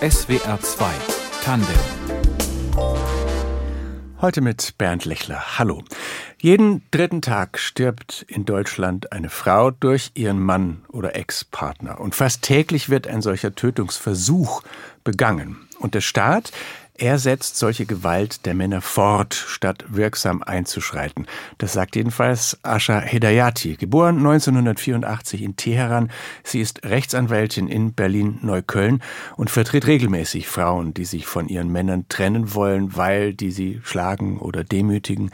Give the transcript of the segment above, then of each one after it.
SWR 2 Tandem Heute mit Bernd Lechler. Hallo. Jeden dritten Tag stirbt in Deutschland eine Frau durch ihren Mann oder Ex-Partner. Und fast täglich wird ein solcher Tötungsversuch begangen. Und der Staat er setzt solche Gewalt der Männer fort, statt wirksam einzuschreiten. Das sagt jedenfalls Asha Hedayati, geboren 1984 in Teheran. Sie ist Rechtsanwältin in Berlin-Neukölln und vertritt regelmäßig Frauen, die sich von ihren Männern trennen wollen, weil die sie schlagen oder demütigen.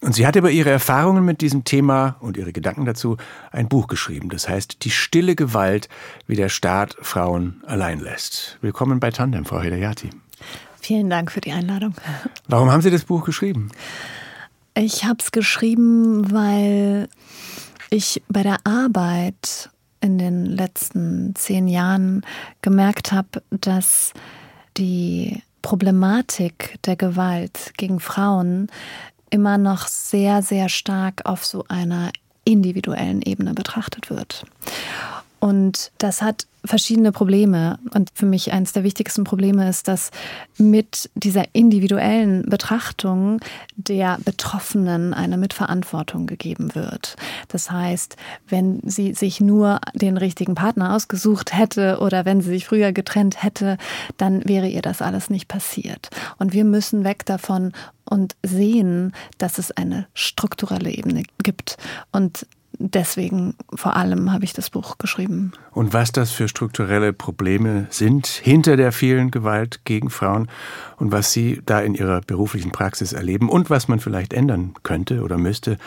Und sie hat über ihre Erfahrungen mit diesem Thema und ihre Gedanken dazu ein Buch geschrieben. Das heißt Die stille Gewalt, wie der Staat Frauen allein lässt. Willkommen bei Tandem, Frau Hedayati. Vielen Dank für die Einladung. Warum haben Sie das Buch geschrieben? Ich habe es geschrieben, weil ich bei der Arbeit in den letzten zehn Jahren gemerkt habe, dass die Problematik der Gewalt gegen Frauen immer noch sehr, sehr stark auf so einer individuellen Ebene betrachtet wird. Und das hat verschiedene Probleme. Und für mich eines der wichtigsten Probleme ist, dass mit dieser individuellen Betrachtung der Betroffenen eine Mitverantwortung gegeben wird. Das heißt, wenn sie sich nur den richtigen Partner ausgesucht hätte oder wenn sie sich früher getrennt hätte, dann wäre ihr das alles nicht passiert. Und wir müssen weg davon und sehen, dass es eine strukturelle Ebene gibt. Und deswegen vor allem habe ich das Buch geschrieben. Und was das für strukturelle Probleme sind hinter der vielen Gewalt gegen Frauen und was Sie da in Ihrer beruflichen Praxis erleben und was man vielleicht ändern könnte oder müsste,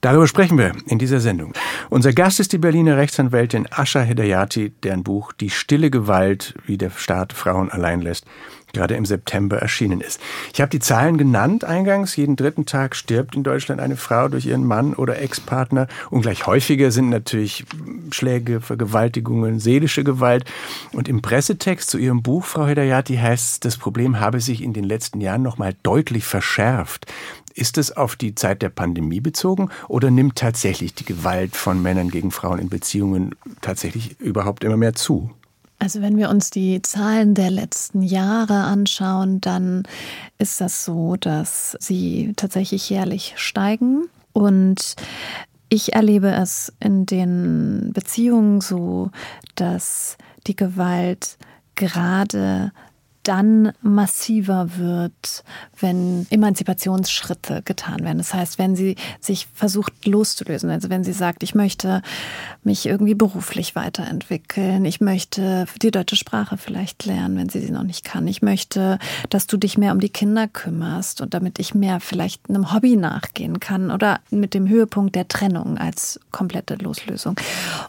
darüber sprechen wir in dieser Sendung. Unser Gast ist die Berliner Rechtsanwältin Asha Hedayati, deren Buch Die stille Gewalt, wie der Staat Frauen allein lässt, gerade im September erschienen ist. Ich habe die Zahlen genannt eingangs. Jeden dritten Tag stirbt in Deutschland eine Frau durch ihren Mann oder Ex-Partner. Ungleich häufiger sind natürlich Schläge, Vergewaltigungen, seelische Gewalt. Und im Pressetext zu Ihrem Buch, Frau Hedayati, heißt es, das Problem habe sich in den letzten Jahren nochmal deutlich verschärft. Ist es auf die Zeit der Pandemie bezogen oder nimmt tatsächlich die Gewalt von Männern gegen Frauen in Beziehungen tatsächlich überhaupt immer mehr zu? Also wenn wir uns die Zahlen der letzten Jahre anschauen, dann ist das so, dass sie tatsächlich jährlich steigen. Und ich erlebe es in den Beziehungen so, dass die Gewalt gerade dann massiver wird, wenn Emanzipationsschritte getan werden. Das heißt, wenn sie sich versucht loszulösen, also wenn sie sagt, ich möchte mich irgendwie beruflich weiterentwickeln, ich möchte die deutsche Sprache vielleicht lernen, wenn sie sie noch nicht kann, ich möchte, dass du dich mehr um die Kinder kümmerst und damit ich mehr vielleicht einem Hobby nachgehen kann oder mit dem Höhepunkt der Trennung als komplette Loslösung.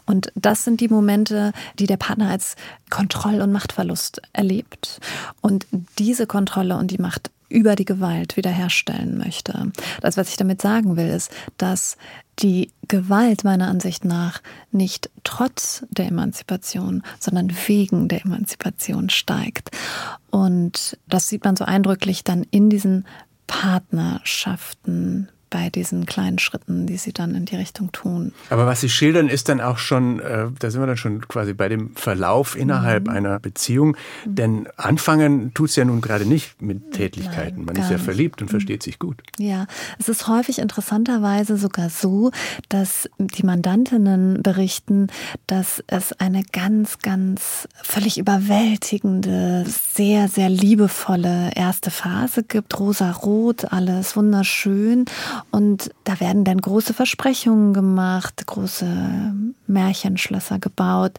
Und das sind die Momente, die der Partner als Kontroll- und Machtverlust erlebt und diese Kontrolle und die Macht über die Gewalt wiederherstellen möchte. Das, was ich damit sagen will, ist, dass die Gewalt meiner Ansicht nach nicht trotz der Emanzipation, sondern wegen der Emanzipation steigt. Und das sieht man so eindrücklich dann in diesen Partnerschaften bei diesen kleinen Schritten, die sie dann in die Richtung tun. Aber was Sie schildern, ist dann auch schon, äh, da sind wir dann schon quasi bei dem Verlauf innerhalb mhm. einer Beziehung. Mhm. Denn anfangen tut es ja nun gerade nicht mit Tätlichkeiten. Nein, Man ist ja verliebt und mhm. versteht sich gut. Ja, es ist häufig interessanterweise sogar so, dass die Mandantinnen berichten, dass es eine ganz, ganz völlig überwältigende, sehr, sehr liebevolle erste Phase gibt. Rosa-rot, alles wunderschön. Und da werden dann große Versprechungen gemacht, große Märchenschlösser gebaut.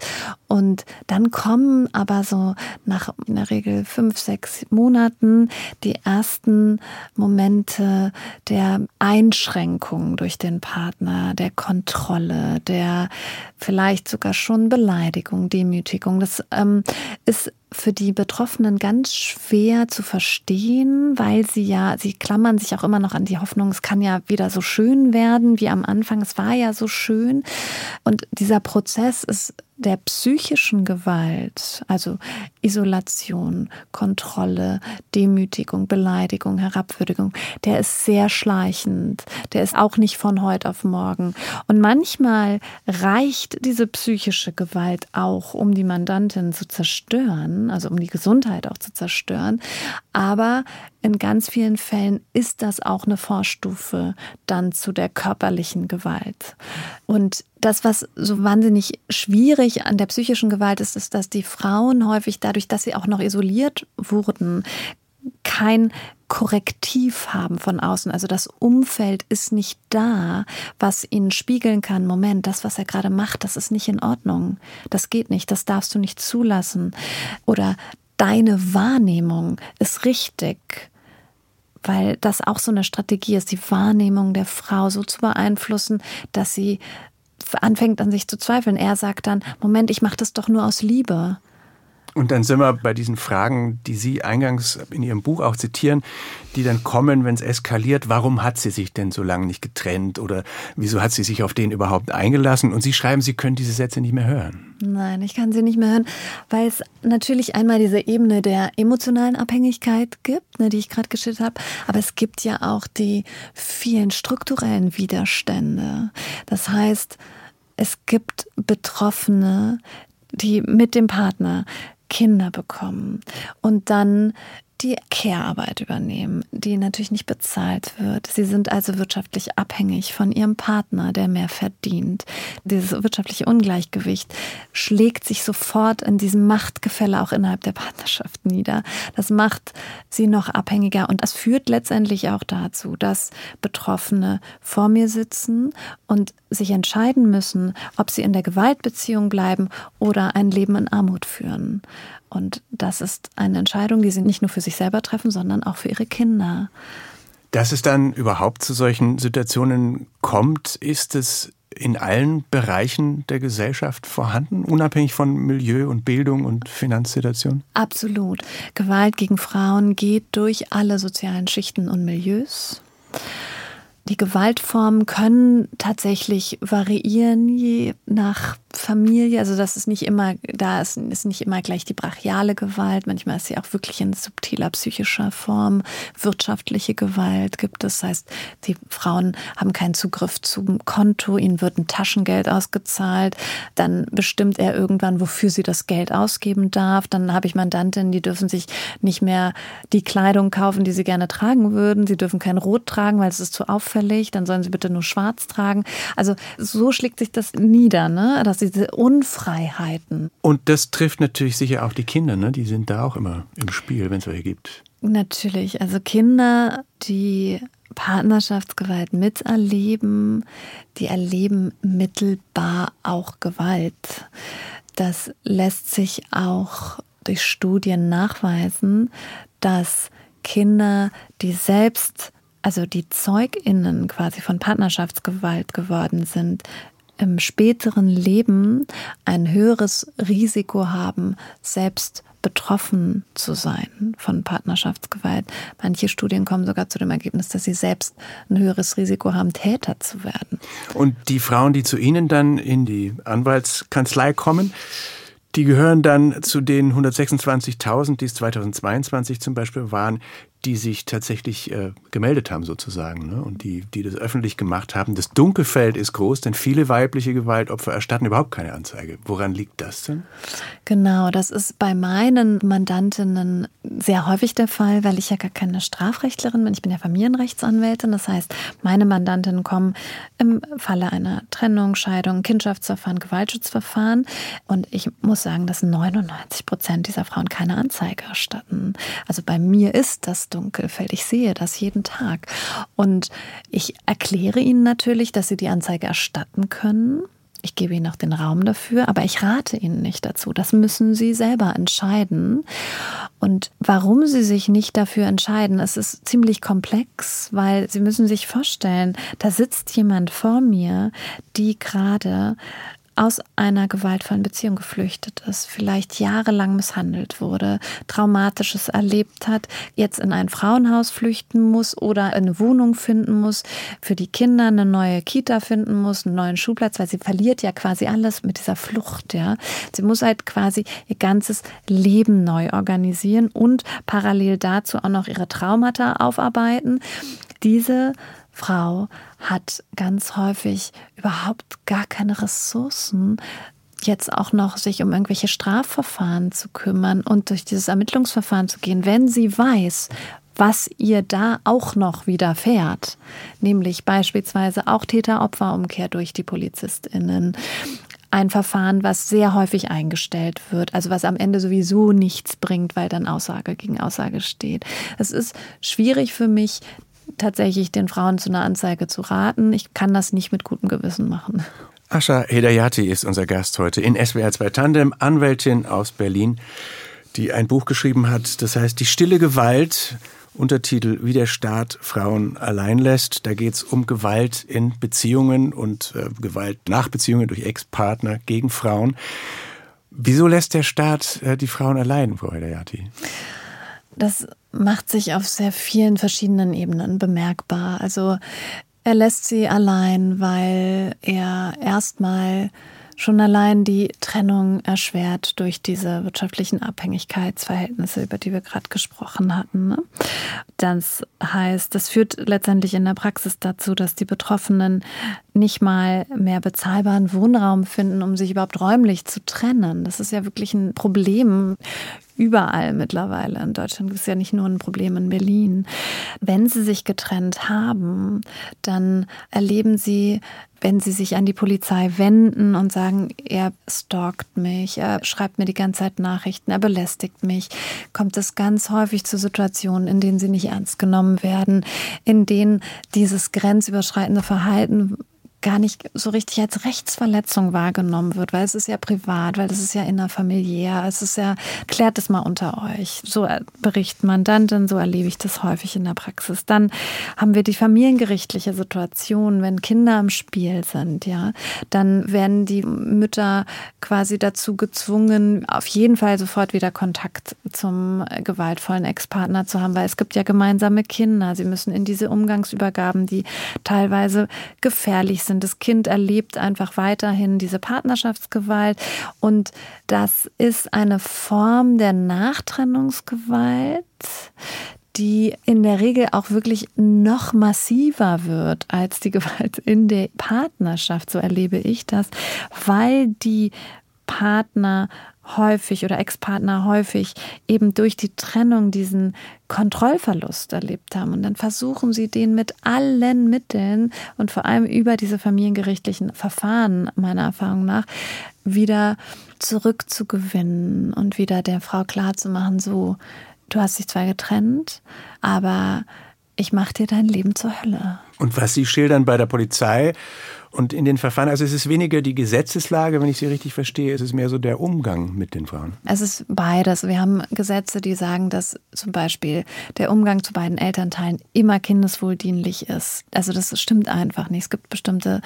Und dann kommen aber so nach in der Regel fünf, sechs Monaten die ersten Momente der Einschränkung durch den Partner, der Kontrolle, der vielleicht sogar schon Beleidigung, Demütigung. Das ähm, ist für die Betroffenen ganz schwer zu verstehen, weil sie ja, sie klammern sich auch immer noch an die Hoffnung, es kann ja wieder so schön werden wie am Anfang. Es war ja so schön. Und dieser Prozess ist der psychischen Gewalt, also Isolation, Kontrolle, Demütigung, Beleidigung, Herabwürdigung, der ist sehr schleichend. Der ist auch nicht von heute auf morgen. Und manchmal reicht diese psychische Gewalt auch, um die Mandantin zu zerstören, also um die Gesundheit auch zu zerstören. Aber in ganz vielen Fällen ist das auch eine Vorstufe dann zu der körperlichen Gewalt. Und das, was so wahnsinnig schwierig an der psychischen Gewalt ist, ist, dass die Frauen häufig dadurch, dass sie auch noch isoliert wurden, kein Korrektiv haben von außen. Also das Umfeld ist nicht da, was ihnen spiegeln kann, Moment, das, was er gerade macht, das ist nicht in Ordnung. Das geht nicht, das darfst du nicht zulassen. Oder deine Wahrnehmung ist richtig weil das auch so eine Strategie ist, die Wahrnehmung der Frau so zu beeinflussen, dass sie anfängt an sich zu zweifeln. Er sagt dann, Moment, ich mache das doch nur aus Liebe. Und dann sind wir bei diesen Fragen, die Sie eingangs in Ihrem Buch auch zitieren, die dann kommen, wenn es eskaliert. Warum hat sie sich denn so lange nicht getrennt? Oder wieso hat sie sich auf den überhaupt eingelassen? Und Sie schreiben, Sie können diese Sätze nicht mehr hören. Nein, ich kann sie nicht mehr hören, weil es natürlich einmal diese Ebene der emotionalen Abhängigkeit gibt, ne, die ich gerade geschildert habe. Aber es gibt ja auch die vielen strukturellen Widerstände. Das heißt, es gibt Betroffene, die mit dem Partner Kinder bekommen. Und dann die Care-Arbeit übernehmen, die natürlich nicht bezahlt wird. Sie sind also wirtschaftlich abhängig von ihrem Partner, der mehr verdient. Dieses wirtschaftliche Ungleichgewicht schlägt sich sofort in diesem Machtgefälle auch innerhalb der Partnerschaft nieder. Das macht sie noch abhängiger und das führt letztendlich auch dazu, dass Betroffene vor mir sitzen und sich entscheiden müssen, ob sie in der Gewaltbeziehung bleiben oder ein Leben in Armut führen. Und das ist eine Entscheidung, die sie nicht nur für sich selber treffen, sondern auch für ihre Kinder. Dass es dann überhaupt zu solchen Situationen kommt, ist es in allen Bereichen der Gesellschaft vorhanden, unabhängig von Milieu und Bildung und Finanzsituation? Absolut. Gewalt gegen Frauen geht durch alle sozialen Schichten und Milieus. Die Gewaltformen können tatsächlich variieren je nach Familie. Also das ist nicht immer, da ist, ist nicht immer gleich die brachiale Gewalt. Manchmal ist sie auch wirklich in subtiler psychischer Form. Wirtschaftliche Gewalt gibt es. Das heißt, die Frauen haben keinen Zugriff zum Konto, ihnen wird ein Taschengeld ausgezahlt. Dann bestimmt er irgendwann, wofür sie das Geld ausgeben darf. Dann habe ich Mandantinnen, die dürfen sich nicht mehr die Kleidung kaufen, die sie gerne tragen würden. Sie dürfen kein Rot tragen, weil es ist zu auffällig dann sollen sie bitte nur schwarz tragen. Also so schlägt sich das nieder, ne? dass diese Unfreiheiten. Und das trifft natürlich sicher auch die Kinder, ne? die sind da auch immer im Spiel, wenn es welche gibt. Natürlich, also Kinder, die Partnerschaftsgewalt miterleben, die erleben mittelbar auch Gewalt. Das lässt sich auch durch Studien nachweisen, dass Kinder, die selbst also die Zeuginnen quasi von Partnerschaftsgewalt geworden sind, im späteren Leben ein höheres Risiko haben, selbst betroffen zu sein von Partnerschaftsgewalt. Manche Studien kommen sogar zu dem Ergebnis, dass sie selbst ein höheres Risiko haben, Täter zu werden. Und die Frauen, die zu Ihnen dann in die Anwaltskanzlei kommen, die gehören dann zu den 126.000, die es 2022 zum Beispiel waren, die sich tatsächlich äh, gemeldet haben sozusagen ne? und die, die das öffentlich gemacht haben. Das Dunkelfeld ist groß, denn viele weibliche Gewaltopfer erstatten überhaupt keine Anzeige. Woran liegt das denn? Genau, das ist bei meinen Mandantinnen sehr häufig der Fall, weil ich ja gar keine Strafrechtlerin bin. Ich bin ja Familienrechtsanwältin. Das heißt, meine Mandantinnen kommen im Falle einer Trennung, Scheidung, Kindschaftsverfahren, Gewaltschutzverfahren. Und ich muss sagen, dass 99 Prozent dieser Frauen keine Anzeige erstatten. Also bei mir ist das Dunkelfeld. Ich sehe das jeden Tag. Und ich erkläre Ihnen natürlich, dass Sie die Anzeige erstatten können. Ich gebe Ihnen auch den Raum dafür, aber ich rate Ihnen nicht dazu. Das müssen Sie selber entscheiden. Und warum Sie sich nicht dafür entscheiden, es ist ziemlich komplex, weil Sie müssen sich vorstellen, da sitzt jemand vor mir, die gerade aus einer gewaltvollen Beziehung geflüchtet ist, vielleicht jahrelang misshandelt wurde, traumatisches erlebt hat, jetzt in ein Frauenhaus flüchten muss oder eine Wohnung finden muss, für die Kinder eine neue Kita finden muss, einen neuen Schulplatz, weil sie verliert ja quasi alles mit dieser Flucht, ja. Sie muss halt quasi ihr ganzes Leben neu organisieren und parallel dazu auch noch ihre Traumata aufarbeiten. Diese Frau hat ganz häufig überhaupt gar keine Ressourcen, jetzt auch noch sich um irgendwelche Strafverfahren zu kümmern und durch dieses Ermittlungsverfahren zu gehen, wenn sie weiß, was ihr da auch noch widerfährt, nämlich beispielsweise auch Täter-Opfer-Umkehr durch die PolizistInnen, ein Verfahren, was sehr häufig eingestellt wird, also was am Ende sowieso nichts bringt, weil dann Aussage gegen Aussage steht. Es ist schwierig für mich, tatsächlich den Frauen zu einer Anzeige zu raten. Ich kann das nicht mit gutem Gewissen machen. Ascha Hedayati ist unser Gast heute in SWR 2 Tandem, Anwältin aus Berlin, die ein Buch geschrieben hat, das heißt Die stille Gewalt, Untertitel Wie der Staat Frauen allein lässt. Da geht es um Gewalt in Beziehungen und äh, Gewalt nach Beziehungen durch Ex-Partner gegen Frauen. Wieso lässt der Staat äh, die Frauen allein, Frau Hedayati? Das macht sich auf sehr vielen verschiedenen Ebenen bemerkbar. Also er lässt sie allein, weil er erstmal schon allein die Trennung erschwert durch diese wirtschaftlichen Abhängigkeitsverhältnisse, über die wir gerade gesprochen hatten. Ne? Das heißt, das führt letztendlich in der Praxis dazu, dass die Betroffenen nicht mal mehr bezahlbaren Wohnraum finden, um sich überhaupt räumlich zu trennen. Das ist ja wirklich ein Problem überall mittlerweile. In Deutschland ist ja nicht nur ein Problem in Berlin. Wenn sie sich getrennt haben, dann erleben sie wenn sie sich an die Polizei wenden und sagen, er stalkt mich, er schreibt mir die ganze Zeit Nachrichten, er belästigt mich, kommt es ganz häufig zu Situationen, in denen sie nicht ernst genommen werden, in denen dieses grenzüberschreitende Verhalten gar nicht so richtig als Rechtsverletzung wahrgenommen wird, weil es ist ja privat, weil es ist ja innerfamiliär, es ist ja, klärt es mal unter euch. So berichtet Mandantin, so erlebe ich das häufig in der Praxis. Dann haben wir die familiengerichtliche Situation, wenn Kinder im Spiel sind, ja, dann werden die Mütter quasi dazu gezwungen, auf jeden Fall sofort wieder Kontakt zum gewaltvollen Ex-Partner zu haben, weil es gibt ja gemeinsame Kinder. Sie müssen in diese Umgangsübergaben, die teilweise gefährlich sind, sind. Das Kind erlebt einfach weiterhin diese Partnerschaftsgewalt und das ist eine Form der Nachtrennungsgewalt, die in der Regel auch wirklich noch massiver wird als die Gewalt in der Partnerschaft. So erlebe ich das, weil die Partner häufig oder Ex-Partner häufig eben durch die Trennung diesen Kontrollverlust erlebt haben. Und dann versuchen sie den mit allen Mitteln und vor allem über diese familiengerichtlichen Verfahren, meiner Erfahrung nach, wieder zurückzugewinnen und wieder der Frau klarzumachen, so, du hast dich zwar getrennt, aber ich mache dir dein Leben zur Hölle. Und was Sie schildern bei der Polizei und in den Verfahren, also es ist weniger die Gesetzeslage, wenn ich Sie richtig verstehe, es ist mehr so der Umgang mit den Frauen. Es ist beides. Wir haben Gesetze, die sagen, dass zum Beispiel der Umgang zu beiden Elternteilen immer kindeswohldienlich ist. Also das stimmt einfach nicht. Es gibt bestimmte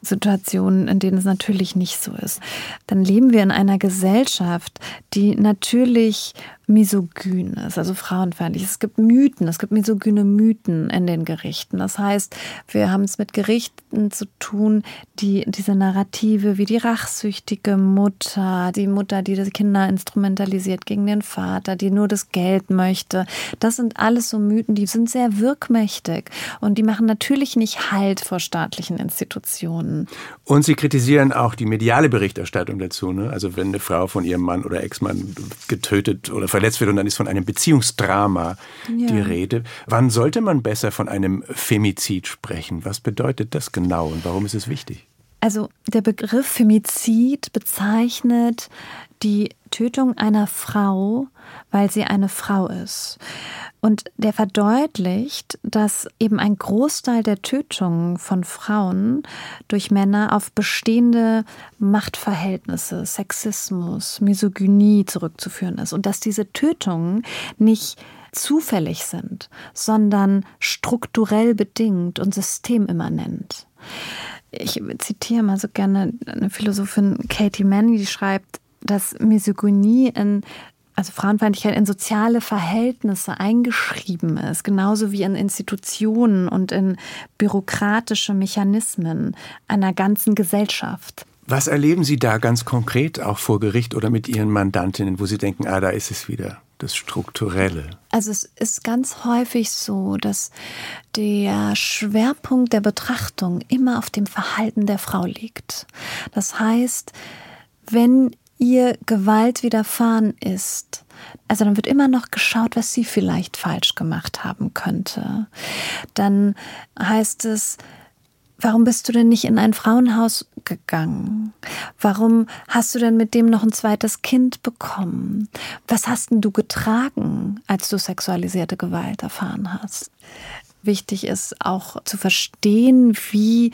Situationen, in denen es natürlich nicht so ist. Dann leben wir in einer Gesellschaft, die natürlich misogyn ist, also frauenfeindlich. Es gibt Mythen, es gibt misogyne Mythen in den Gerichten. Das heißt, wir haben es mit Gerichten zu tun, die diese Narrative wie die rachsüchtige Mutter, die Mutter, die die Kinder instrumentalisiert gegen den Vater, die nur das Geld möchte. Das sind alles so Mythen, die sind sehr wirkmächtig und die machen natürlich nicht Halt vor staatlichen Institutionen. Und sie kritisieren auch die mediale Berichterstattung dazu. Ne? Also wenn eine Frau von ihrem Mann oder Ex-Mann getötet oder verletzt wird und dann ist von einem Beziehungsdrama ja. die Rede. Wann sollte man besser von einem Femizid sprechen? Was bedeutet das genau und warum ist es wichtig? Also der Begriff Femizid bezeichnet die Tötung einer Frau, weil sie eine Frau ist. Und der verdeutlicht, dass eben ein Großteil der Tötungen von Frauen durch Männer auf bestehende Machtverhältnisse, Sexismus, Misogynie zurückzuführen ist. Und dass diese Tötungen nicht zufällig sind, sondern strukturell bedingt und systemimmanent. Ich zitiere mal so gerne eine Philosophin Katie Manny, die schreibt, dass Misogynie in also Frauenfeindlichkeit in soziale Verhältnisse eingeschrieben ist, genauso wie in Institutionen und in bürokratische Mechanismen einer ganzen Gesellschaft. Was erleben Sie da ganz konkret auch vor Gericht oder mit Ihren Mandantinnen, wo Sie denken, ah, da ist es wieder? Das Strukturelle? Also es ist ganz häufig so, dass der Schwerpunkt der Betrachtung immer auf dem Verhalten der Frau liegt. Das heißt, wenn ihr Gewalt widerfahren ist, also dann wird immer noch geschaut, was sie vielleicht falsch gemacht haben könnte. Dann heißt es, Warum bist du denn nicht in ein Frauenhaus gegangen? Warum hast du denn mit dem noch ein zweites Kind bekommen? Was hast denn du getragen, als du sexualisierte Gewalt erfahren hast? Wichtig ist auch zu verstehen, wie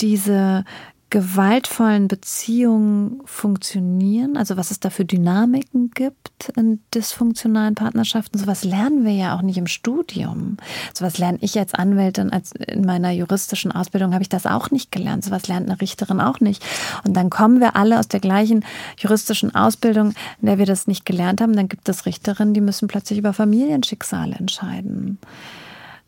diese gewaltvollen Beziehungen funktionieren, also was es da für Dynamiken gibt in dysfunktionalen Partnerschaften, sowas lernen wir ja auch nicht im Studium. Sowas lerne ich als Anwältin, als in meiner juristischen Ausbildung habe ich das auch nicht gelernt. Sowas lernt eine Richterin auch nicht. Und dann kommen wir alle aus der gleichen juristischen Ausbildung, in der wir das nicht gelernt haben. Dann gibt es Richterinnen, die müssen plötzlich über Familienschicksale entscheiden.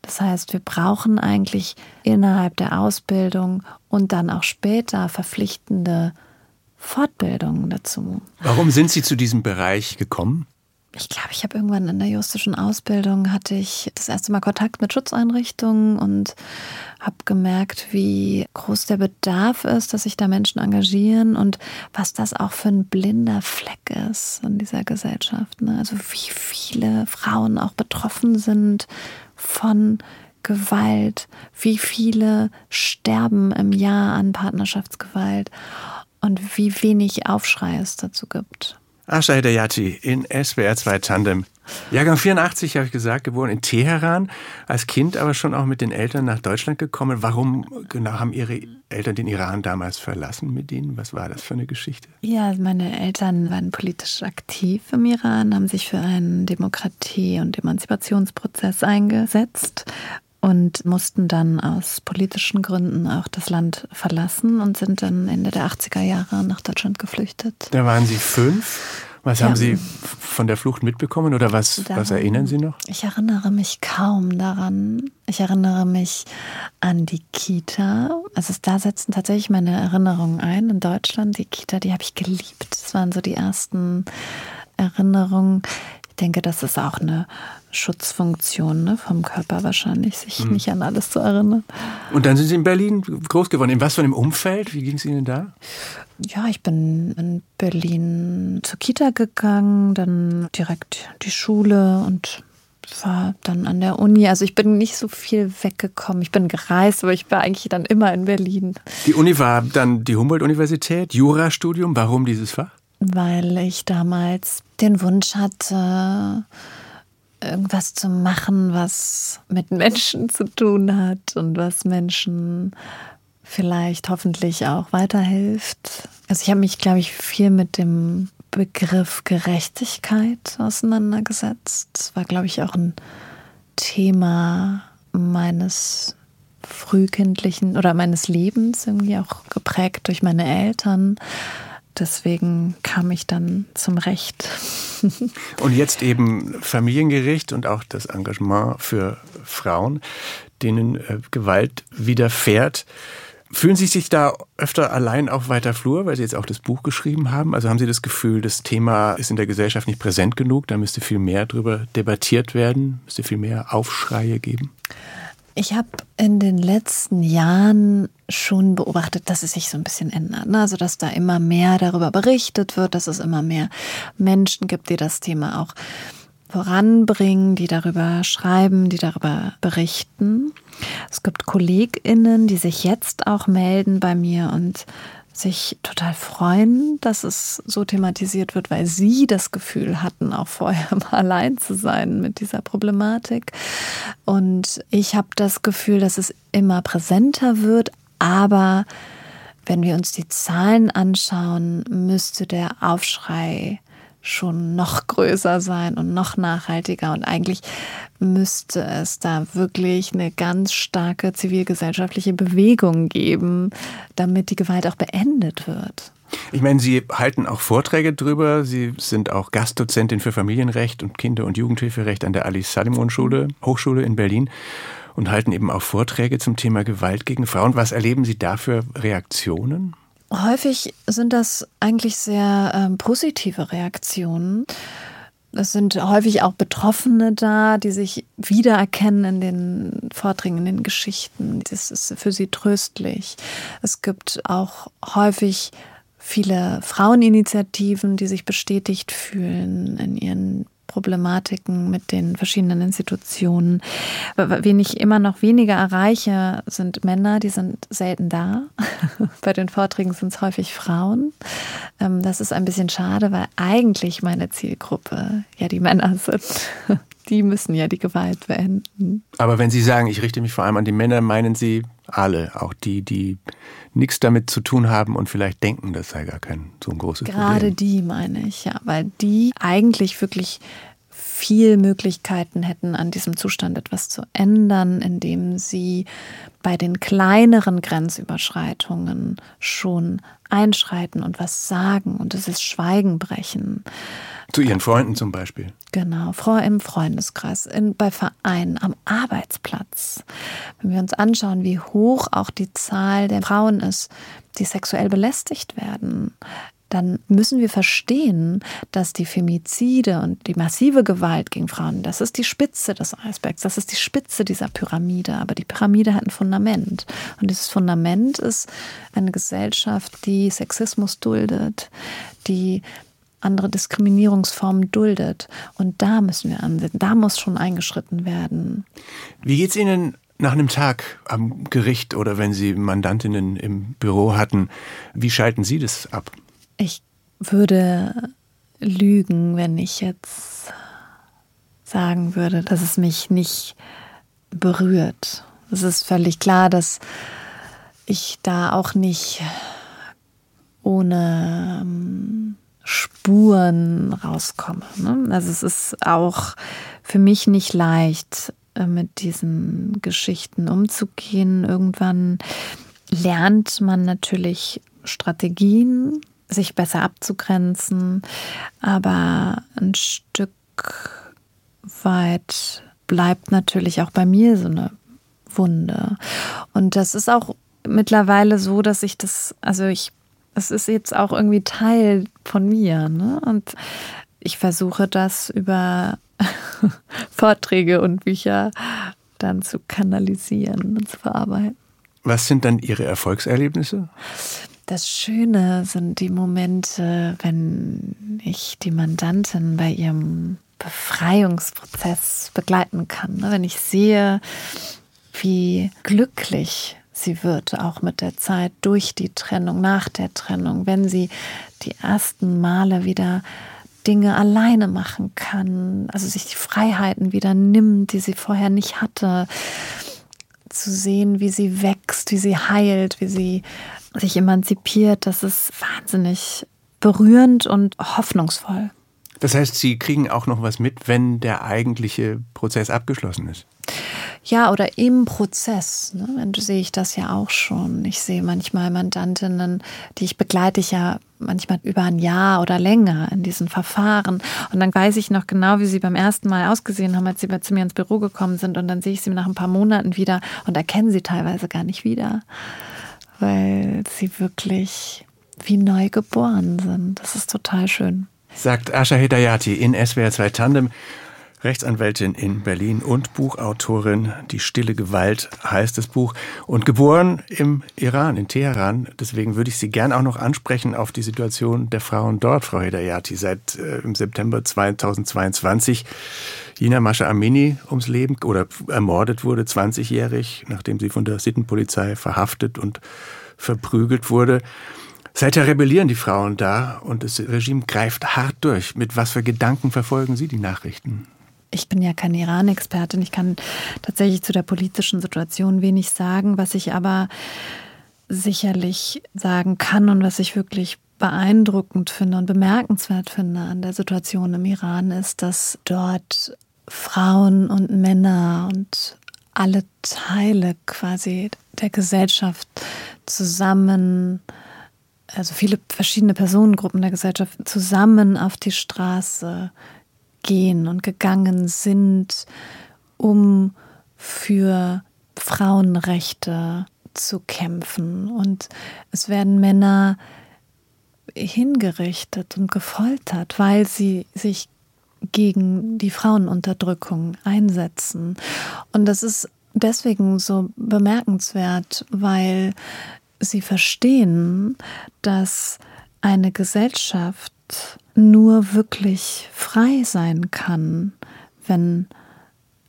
Das heißt, wir brauchen eigentlich innerhalb der Ausbildung und dann auch später verpflichtende Fortbildungen dazu. Warum sind Sie zu diesem Bereich gekommen? Ich glaube, ich habe irgendwann in der juristischen Ausbildung hatte ich das erste Mal Kontakt mit Schutzeinrichtungen und habe gemerkt, wie groß der Bedarf ist, dass sich da Menschen engagieren und was das auch für ein blinder Fleck ist in dieser Gesellschaft. Ne? Also wie viele Frauen auch betroffen sind von Gewalt, wie viele sterben im Jahr an Partnerschaftsgewalt und wie wenig Aufschrei es dazu gibt. Asha Hedayati in SWR 2 Tandem. Jahrgang 84 habe ich gesagt, geboren in Teheran, als Kind aber schon auch mit den Eltern nach Deutschland gekommen. Warum genau haben Ihre Eltern den Iran damals verlassen mit Ihnen? Was war das für eine Geschichte? Ja, meine Eltern waren politisch aktiv im Iran, haben sich für einen Demokratie- und Emanzipationsprozess eingesetzt und mussten dann aus politischen Gründen auch das Land verlassen und sind dann Ende der 80er Jahre nach Deutschland geflüchtet. Da waren Sie fünf. Was ja. haben Sie von der Flucht mitbekommen oder was, daran, was erinnern Sie noch? Ich erinnere mich kaum daran. Ich erinnere mich an die Kita. Also da setzten tatsächlich meine Erinnerungen ein in Deutschland. Die Kita, die habe ich geliebt. Das waren so die ersten Erinnerungen. Ich denke, das ist auch eine Schutzfunktion ne, vom Körper wahrscheinlich, sich mhm. nicht an alles zu erinnern. Und dann sind Sie in Berlin groß geworden. In was für einem Umfeld? Wie ging es Ihnen da? Ja, ich bin in Berlin zur Kita gegangen, dann direkt die Schule und war dann an der Uni. Also ich bin nicht so viel weggekommen. Ich bin gereist, aber ich war eigentlich dann immer in Berlin. Die Uni war dann die Humboldt-Universität, Jurastudium. Warum dieses Fach? Weil ich damals den Wunsch hatte, irgendwas zu machen, was mit Menschen zu tun hat und was Menschen vielleicht hoffentlich auch weiterhilft. Also ich habe mich, glaube ich, viel mit dem Begriff Gerechtigkeit auseinandergesetzt. Das war, glaube ich, auch ein Thema meines frühkindlichen oder meines Lebens, irgendwie auch geprägt durch meine Eltern deswegen kam ich dann zum Recht. und jetzt eben Familiengericht und auch das Engagement für Frauen, denen äh, Gewalt widerfährt. Fühlen Sie sich da öfter allein auf weiter Flur, weil Sie jetzt auch das Buch geschrieben haben? Also haben Sie das Gefühl, das Thema ist in der Gesellschaft nicht präsent genug, da müsste viel mehr darüber debattiert werden, müsste viel mehr Aufschreie geben? Ich habe in den letzten Jahren schon beobachtet, dass es sich so ein bisschen ändert. Ne? Also, dass da immer mehr darüber berichtet wird, dass es immer mehr Menschen gibt, die das Thema auch voranbringen, die darüber schreiben, die darüber berichten. Es gibt KollegInnen, die sich jetzt auch melden bei mir und sich total freuen, dass es so thematisiert wird, weil sie das Gefühl hatten, auch vorher mal allein zu sein mit dieser Problematik. Und ich habe das Gefühl, dass es immer präsenter wird, aber wenn wir uns die Zahlen anschauen, müsste der Aufschrei schon noch größer sein und noch nachhaltiger. Und eigentlich müsste es da wirklich eine ganz starke zivilgesellschaftliche Bewegung geben, damit die Gewalt auch beendet wird. Ich meine, Sie halten auch Vorträge drüber. Sie sind auch Gastdozentin für Familienrecht und Kinder- und Jugendhilferecht an der Alice Salimon Schule, Hochschule in Berlin und halten eben auch Vorträge zum Thema Gewalt gegen Frauen. Was erleben Sie da für Reaktionen? Häufig sind das eigentlich sehr ähm, positive Reaktionen. Es sind häufig auch Betroffene da, die sich wiedererkennen in den Vorträgen, in den Geschichten. Das ist für sie tröstlich. Es gibt auch häufig viele Fraueninitiativen, die sich bestätigt fühlen in ihren Problematiken mit den verschiedenen Institutionen. Wen ich immer noch weniger erreiche, sind Männer, die sind selten da. Bei den Vorträgen sind es häufig Frauen. Ähm, das ist ein bisschen schade, weil eigentlich meine Zielgruppe ja die Männer sind. Die müssen ja die Gewalt beenden. Aber wenn Sie sagen, ich richte mich vor allem an die Männer, meinen Sie alle, auch die, die nichts damit zu tun haben und vielleicht denken, das sei gar kein so ein großes Gerade Problem. Gerade die meine ich, ja, weil die eigentlich wirklich viel Möglichkeiten hätten, an diesem Zustand etwas zu ändern, indem sie bei den kleineren Grenzüberschreitungen schon einschreiten und was sagen und das ist Schweigen brechen. Zu Ihren Freunden zum Beispiel. Genau, im Freundeskreis, in, bei Vereinen, am Arbeitsplatz. Wenn wir uns anschauen, wie hoch auch die Zahl der Frauen ist, die sexuell belästigt werden, dann müssen wir verstehen, dass die Femizide und die massive Gewalt gegen Frauen, das ist die Spitze des Eisbergs, das ist die Spitze dieser Pyramide. Aber die Pyramide hat ein Fundament. Und dieses Fundament ist eine Gesellschaft, die Sexismus duldet, die andere Diskriminierungsformen duldet. Und da müssen wir ansetzen. Da muss schon eingeschritten werden. Wie geht es Ihnen nach einem Tag am Gericht oder wenn Sie Mandantinnen im Büro hatten? Wie schalten Sie das ab? Ich würde lügen, wenn ich jetzt sagen würde, dass es mich nicht berührt. Es ist völlig klar, dass ich da auch nicht ohne ähm, Spuren rauskomme. Ne? Also es ist auch für mich nicht leicht, äh, mit diesen Geschichten umzugehen. Irgendwann lernt man natürlich Strategien, sich besser abzugrenzen, aber ein Stück weit bleibt natürlich auch bei mir so eine Wunde. Und das ist auch mittlerweile so, dass ich das, also ich es ist jetzt auch irgendwie Teil von mir. Ne? Und ich versuche das über Vorträge und Bücher dann zu kanalisieren und zu verarbeiten. Was sind dann Ihre Erfolgserlebnisse? Das Schöne sind die Momente, wenn ich die Mandantin bei ihrem Befreiungsprozess begleiten kann. Ne? Wenn ich sehe, wie glücklich sie wird, auch mit der Zeit, durch die Trennung, nach der Trennung, wenn sie die ersten Male wieder Dinge alleine machen kann, also sich die Freiheiten wieder nimmt, die sie vorher nicht hatte, zu sehen, wie sie wächst, wie sie heilt, wie sie sich emanzipiert, das ist wahnsinnig berührend und hoffnungsvoll. Das heißt, Sie kriegen auch noch was mit, wenn der eigentliche Prozess abgeschlossen ist. Ja, oder im Prozess ne, sehe ich das ja auch schon. Ich sehe manchmal Mandantinnen, die ich begleite ich ja manchmal über ein Jahr oder länger in diesen Verfahren. Und dann weiß ich noch genau, wie sie beim ersten Mal ausgesehen haben, als sie zu mir ins Büro gekommen sind. Und dann sehe ich sie nach ein paar Monaten wieder und erkenne sie teilweise gar nicht wieder, weil sie wirklich wie neu geboren sind. Das ist total schön. Sagt Asha Hedayati in SWR 2 Tandem. Rechtsanwältin in Berlin und Buchautorin. Die stille Gewalt heißt das Buch. Und geboren im Iran, in Teheran. Deswegen würde ich Sie gern auch noch ansprechen auf die Situation der Frauen dort, Frau Hedayati. Seit äh, im September 2022 Jina Mascha Amini ums Leben oder ermordet wurde, 20-jährig, nachdem sie von der Sittenpolizei verhaftet und verprügelt wurde. Seither rebellieren die Frauen da und das Regime greift hart durch. Mit was für Gedanken verfolgen Sie die Nachrichten? Ich bin ja keine Iran-Expertin. Ich kann tatsächlich zu der politischen Situation wenig sagen. Was ich aber sicherlich sagen kann und was ich wirklich beeindruckend finde und bemerkenswert finde an der Situation im Iran ist, dass dort Frauen und Männer und alle Teile quasi der Gesellschaft zusammen, also viele verschiedene Personengruppen der Gesellschaft zusammen auf die Straße gehen und gegangen sind, um für Frauenrechte zu kämpfen. Und es werden Männer hingerichtet und gefoltert, weil sie sich gegen die Frauenunterdrückung einsetzen. Und das ist deswegen so bemerkenswert, weil sie verstehen, dass eine Gesellschaft nur wirklich frei sein kann, wenn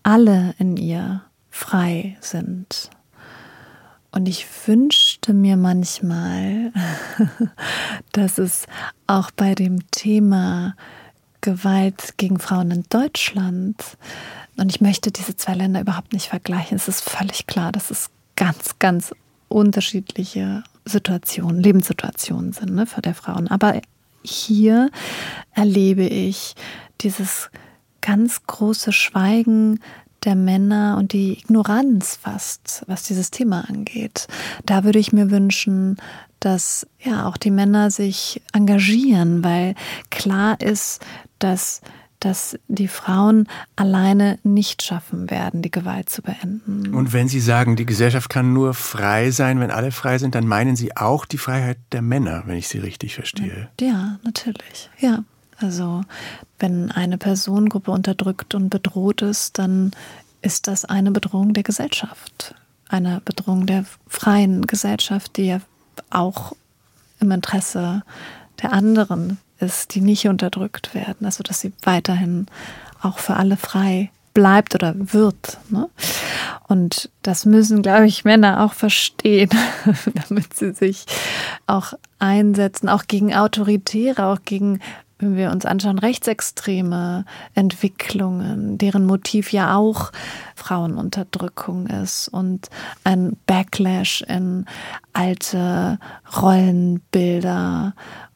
alle in ihr frei sind. Und ich wünschte mir manchmal, dass es auch bei dem Thema Gewalt gegen Frauen in Deutschland, und ich möchte diese zwei Länder überhaupt nicht vergleichen, es ist völlig klar, dass es ganz, ganz unterschiedliche Situationen, Lebenssituationen sind ne, für der Frauen. Aber hier erlebe ich dieses ganz große Schweigen der Männer und die Ignoranz fast, was dieses Thema angeht. Da würde ich mir wünschen, dass ja auch die Männer sich engagieren, weil klar ist, dass dass die Frauen alleine nicht schaffen werden, die Gewalt zu beenden. Und wenn Sie sagen, die Gesellschaft kann nur frei sein, wenn alle frei sind, dann meinen Sie auch die Freiheit der Männer, wenn ich Sie richtig verstehe. Ja, natürlich. Ja. Also wenn eine Personengruppe unterdrückt und bedroht ist, dann ist das eine Bedrohung der Gesellschaft, eine Bedrohung der freien Gesellschaft, die ja auch im Interesse der anderen ist, die nicht unterdrückt werden, also dass sie weiterhin auch für alle frei bleibt oder wird. Ne? Und das müssen, glaube ich, Männer auch verstehen, damit sie sich auch einsetzen, auch gegen Autoritäre, auch gegen wenn wir uns anschauen, rechtsextreme Entwicklungen, deren Motiv ja auch Frauenunterdrückung ist und ein Backlash in alte Rollenbilder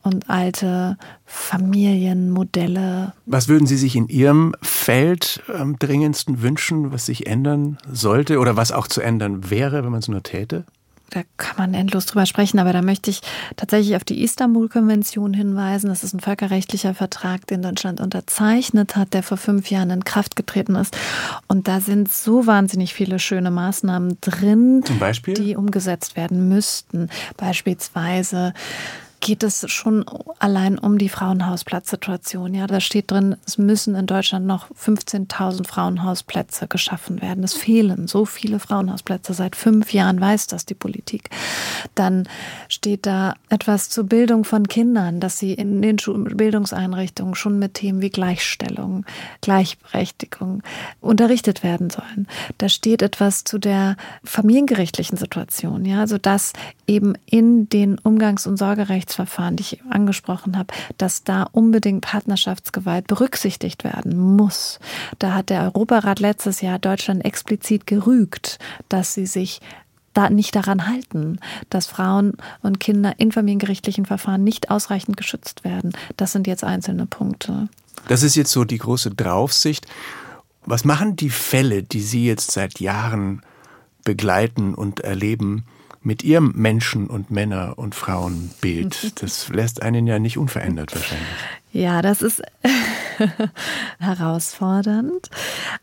und alte Familienmodelle. Was würden Sie sich in Ihrem Feld am dringendsten wünschen, was sich ändern sollte oder was auch zu ändern wäre, wenn man es nur täte? da kann man endlos drüber sprechen, aber da möchte ich tatsächlich auf die Istanbul-Konvention hinweisen. Das ist ein völkerrechtlicher Vertrag, den Deutschland unterzeichnet hat, der vor fünf Jahren in Kraft getreten ist. Und da sind so wahnsinnig viele schöne Maßnahmen drin, die umgesetzt werden müssten. Beispielsweise geht es schon allein um die Frauenhausplatzsituation. Ja, da steht drin, es müssen in Deutschland noch 15.000 Frauenhausplätze geschaffen werden. Es fehlen so viele Frauenhausplätze. Seit fünf Jahren weiß das die Politik. Dann steht da etwas zur Bildung von Kindern, dass sie in den Bildungseinrichtungen schon mit Themen wie Gleichstellung, Gleichberechtigung unterrichtet werden sollen. Da steht etwas zu der familiengerichtlichen Situation. Ja, also dass eben in den Umgangs- und Sorgerecht Gerichtsverfahren, die ich angesprochen habe, dass da unbedingt Partnerschaftsgewalt berücksichtigt werden muss. Da hat der Europarat letztes Jahr Deutschland explizit gerügt, dass sie sich da nicht daran halten, dass Frauen und Kinder in familiengerichtlichen Verfahren nicht ausreichend geschützt werden. Das sind jetzt einzelne Punkte. Das ist jetzt so die große Draufsicht. Was machen die Fälle, die Sie jetzt seit Jahren begleiten und erleben, mit ihrem Menschen- und Männer- und Frauenbild. Das lässt einen ja nicht unverändert wahrscheinlich. Ja, das ist herausfordernd.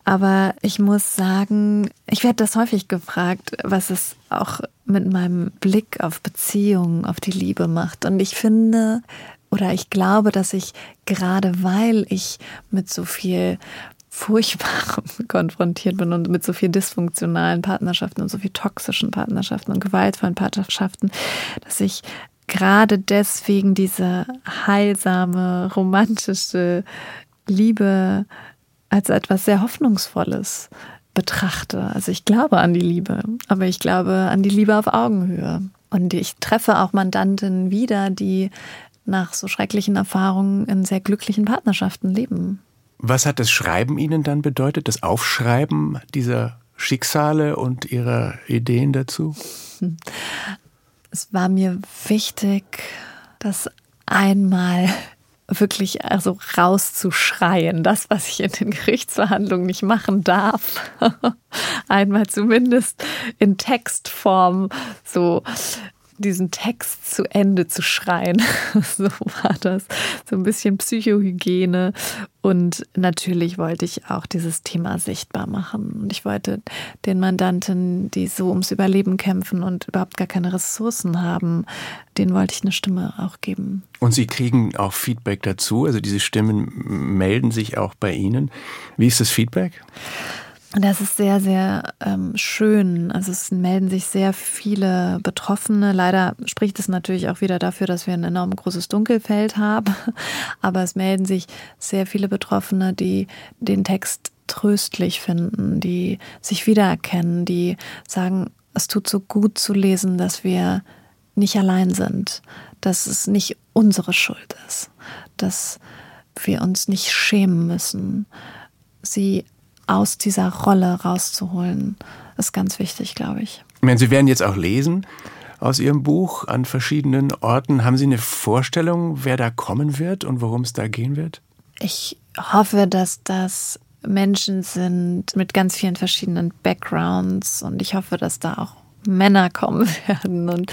Aber ich muss sagen, ich werde das häufig gefragt, was es auch mit meinem Blick auf Beziehungen, auf die Liebe macht. Und ich finde, oder ich glaube, dass ich gerade weil ich mit so viel Furchtbarem konfrontiert bin und mit so viel dysfunktionalen Partnerschaften und so viel toxischen Partnerschaften und gewaltvollen Partnerschaften, dass ich gerade deswegen diese heilsame, romantische Liebe als etwas sehr Hoffnungsvolles betrachte. Also ich glaube an die Liebe, aber ich glaube an die Liebe auf Augenhöhe. Und ich treffe auch Mandanten wieder, die nach so schrecklichen Erfahrungen in sehr glücklichen Partnerschaften leben. Was hat das Schreiben Ihnen dann bedeutet, das Aufschreiben dieser Schicksale und Ihrer Ideen dazu? Es war mir wichtig, dass einmal wirklich also rauszuschreien, das, was ich in den Gerichtsverhandlungen nicht machen darf, einmal zumindest in Textform so diesen Text zu Ende zu schreien. so war das. So ein bisschen Psychohygiene. Und natürlich wollte ich auch dieses Thema sichtbar machen. Und ich wollte den Mandanten, die so ums Überleben kämpfen und überhaupt gar keine Ressourcen haben, denen wollte ich eine Stimme auch geben. Und Sie kriegen auch Feedback dazu? Also diese Stimmen melden sich auch bei Ihnen. Wie ist das Feedback? Das ist sehr, sehr ähm, schön. Also es melden sich sehr viele Betroffene. Leider spricht es natürlich auch wieder dafür, dass wir ein enorm großes Dunkelfeld haben. Aber es melden sich sehr viele Betroffene, die den Text tröstlich finden, die sich wiedererkennen, die sagen, es tut so gut zu lesen, dass wir nicht allein sind, dass es nicht unsere Schuld ist, dass wir uns nicht schämen müssen. Sie aus dieser Rolle rauszuholen, ist ganz wichtig, glaube ich. Ich meine, Sie werden jetzt auch lesen aus Ihrem Buch an verschiedenen Orten. Haben Sie eine Vorstellung, wer da kommen wird und worum es da gehen wird? Ich hoffe, dass das Menschen sind mit ganz vielen verschiedenen Backgrounds und ich hoffe, dass da auch Männer kommen werden und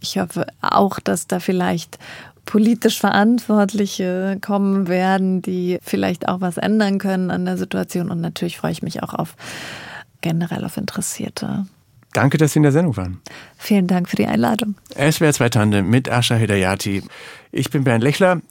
ich hoffe auch, dass da vielleicht politisch Verantwortliche kommen werden, die vielleicht auch was ändern können an der Situation. Und natürlich freue ich mich auch auf generell auf Interessierte. Danke, dass Sie in der Sendung waren. Vielen Dank für die Einladung. SWR 2 Tande mit Asha Hedayati. Ich bin Bernd Lechler.